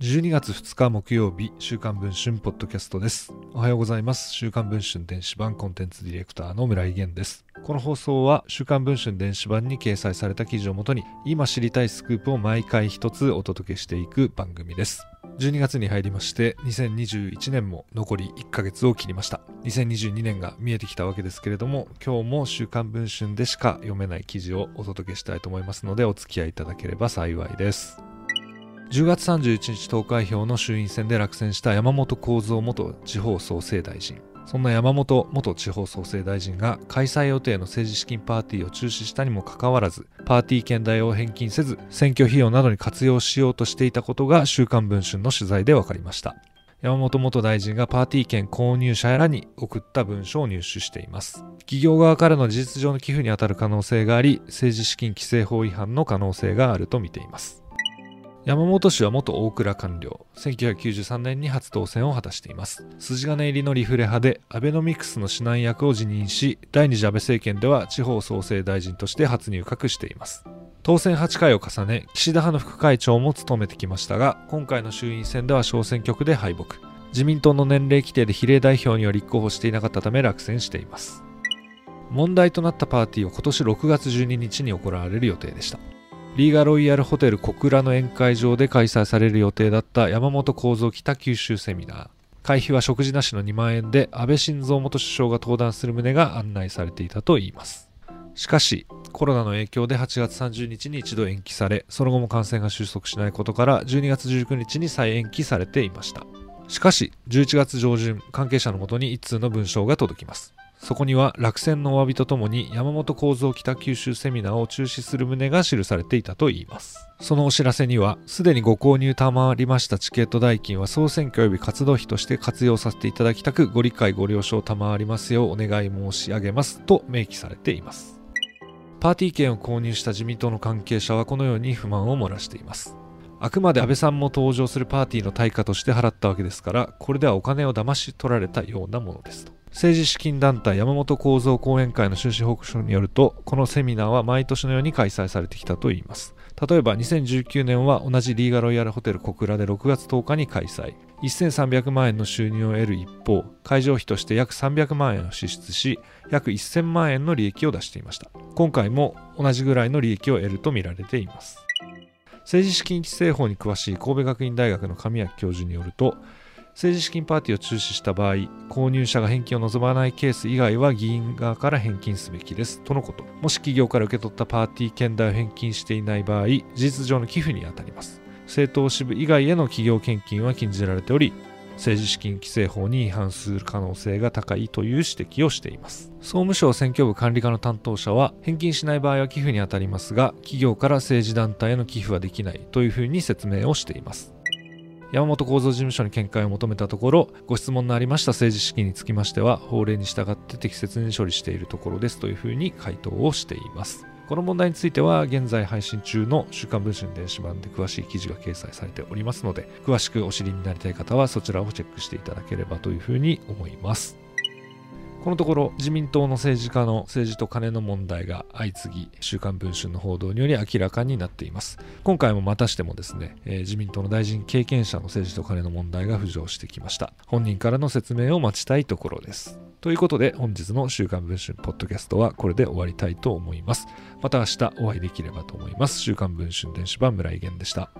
12月2日木曜日、週刊文春ポッドキャストです。おはようございます。週刊文春電子版コンテンツディレクターの村井源です。この放送は週刊文春電子版に掲載された記事をもとに、今知りたいスクープを毎回一つお届けしていく番組です。12月に入りまして、2021年も残り1ヶ月を切りました。2022年が見えてきたわけですけれども、今日も週刊文春でしか読めない記事をお届けしたいと思いますので、お付き合いいただければ幸いです。10月31日投開票の衆院選で落選した山本幸三元地方創生大臣そんな山本元地方創生大臣が開催予定の政治資金パーティーを中止したにもかかわらずパーティー券代を返金せず選挙費用などに活用しようとしていたことが週刊文春の取材で分かりました。山本元大臣がパーティー券購入者らに送った文書を入手しています。企業側からの事実上の寄付に当たる可能性があり政治資金規正法違反の可能性があると見ています。山本氏は元大蔵官僚1993年に初当選を果たしています。筋金入りのリフレ派でアベノミクスの指南役を辞任し第二次安倍政権では地方創生大臣として初入閣しています。当選8回を重ね岸田派の副会長も務めてきましたが今回の衆院選では小選挙区で敗北。自民党の年齢規定で比例代表には立候補していなかったため落選しています。問題となったパーティーは今年6月12日に行われる予定でした。リーガロイヤルホテル小倉の宴会場で開催される予定だった山本幸三北九州セミナー。会費は食事なしの2万円で安倍晋三元首相が登壇する旨が案内されていたといいます。しかし、コロナの影響で8月30日に一度延期され、その後も感染が収束しないことから12月19日に再延期されていました。しかし、11月上旬、関係者のもとに一通の文章が届きます。そこには落選のお詫びとともに山本幸三北九州セミナーを中止する旨が記されていたといいます。そのお知らせには、すでにご購入賜りましたチケット代金は総選挙及び活動費として活用させていただきたく、ご理解ご了承賜りますようお願い申し上げますと明記されています。パーティー券を購入した自民党の関係者はこのように不満を漏らしています。あくまで安倍さんも登場するパーティーの対価として払ったわけですから、これではお金を騙し取られたようなものですと。政治資金団体山本幸三講演会の収支報告書によると、このセミナーは毎年のように開催されてきたといいます。例えば2019年は同じリーガロイヤルホテル小倉で6月10日に開催。1300万円の収入を得る一方、会場費として約300万円を支出し、約1000万円の利益を出していました。今回も同じぐらいの利益を得ると見られています。政治資金規正法に詳しい神戸学院大学の神谷教授によると、政治資金パーティーを中止した場合、購入者が返金を望まないケース以外は議員側から返金すべきです。とのこと。もし企業から受け取ったパーティー券代を返金していない場合、事実上の寄付にあたります。政党支部以外への企業献金は禁じられており、政治資金規正法に違反する可能性が高いという指摘をしています総務省選挙部管理課の担当者は返金しない場合は寄付に当たりますが企業から政治団体への寄付はできないというふうに説明をしています山本構造事務所に見解を求めたところ、ご質問のありました政治資金につきましては、法令に従って適切に処理しているところですというふうに回答をしています。この問題については、現在配信中の週刊文春電子版で詳しい記事が掲載されておりますので、詳しくお知りになりたい方はそちらをチェックしていただければというふうに思います。このところ自民党の政治家の政治と金の問題が相次ぎ週刊文春の報道により明らかになっています。今回もまたしてもですね、えー、自民党の大臣経験者の政治と金の問題が浮上してきました。本人からの説明を待ちたいところです。ということで本日の週刊文春ポッドキャストはこれで終わりたいと思います。また明日お会いできればと思います。週刊文春電子版村井源でした。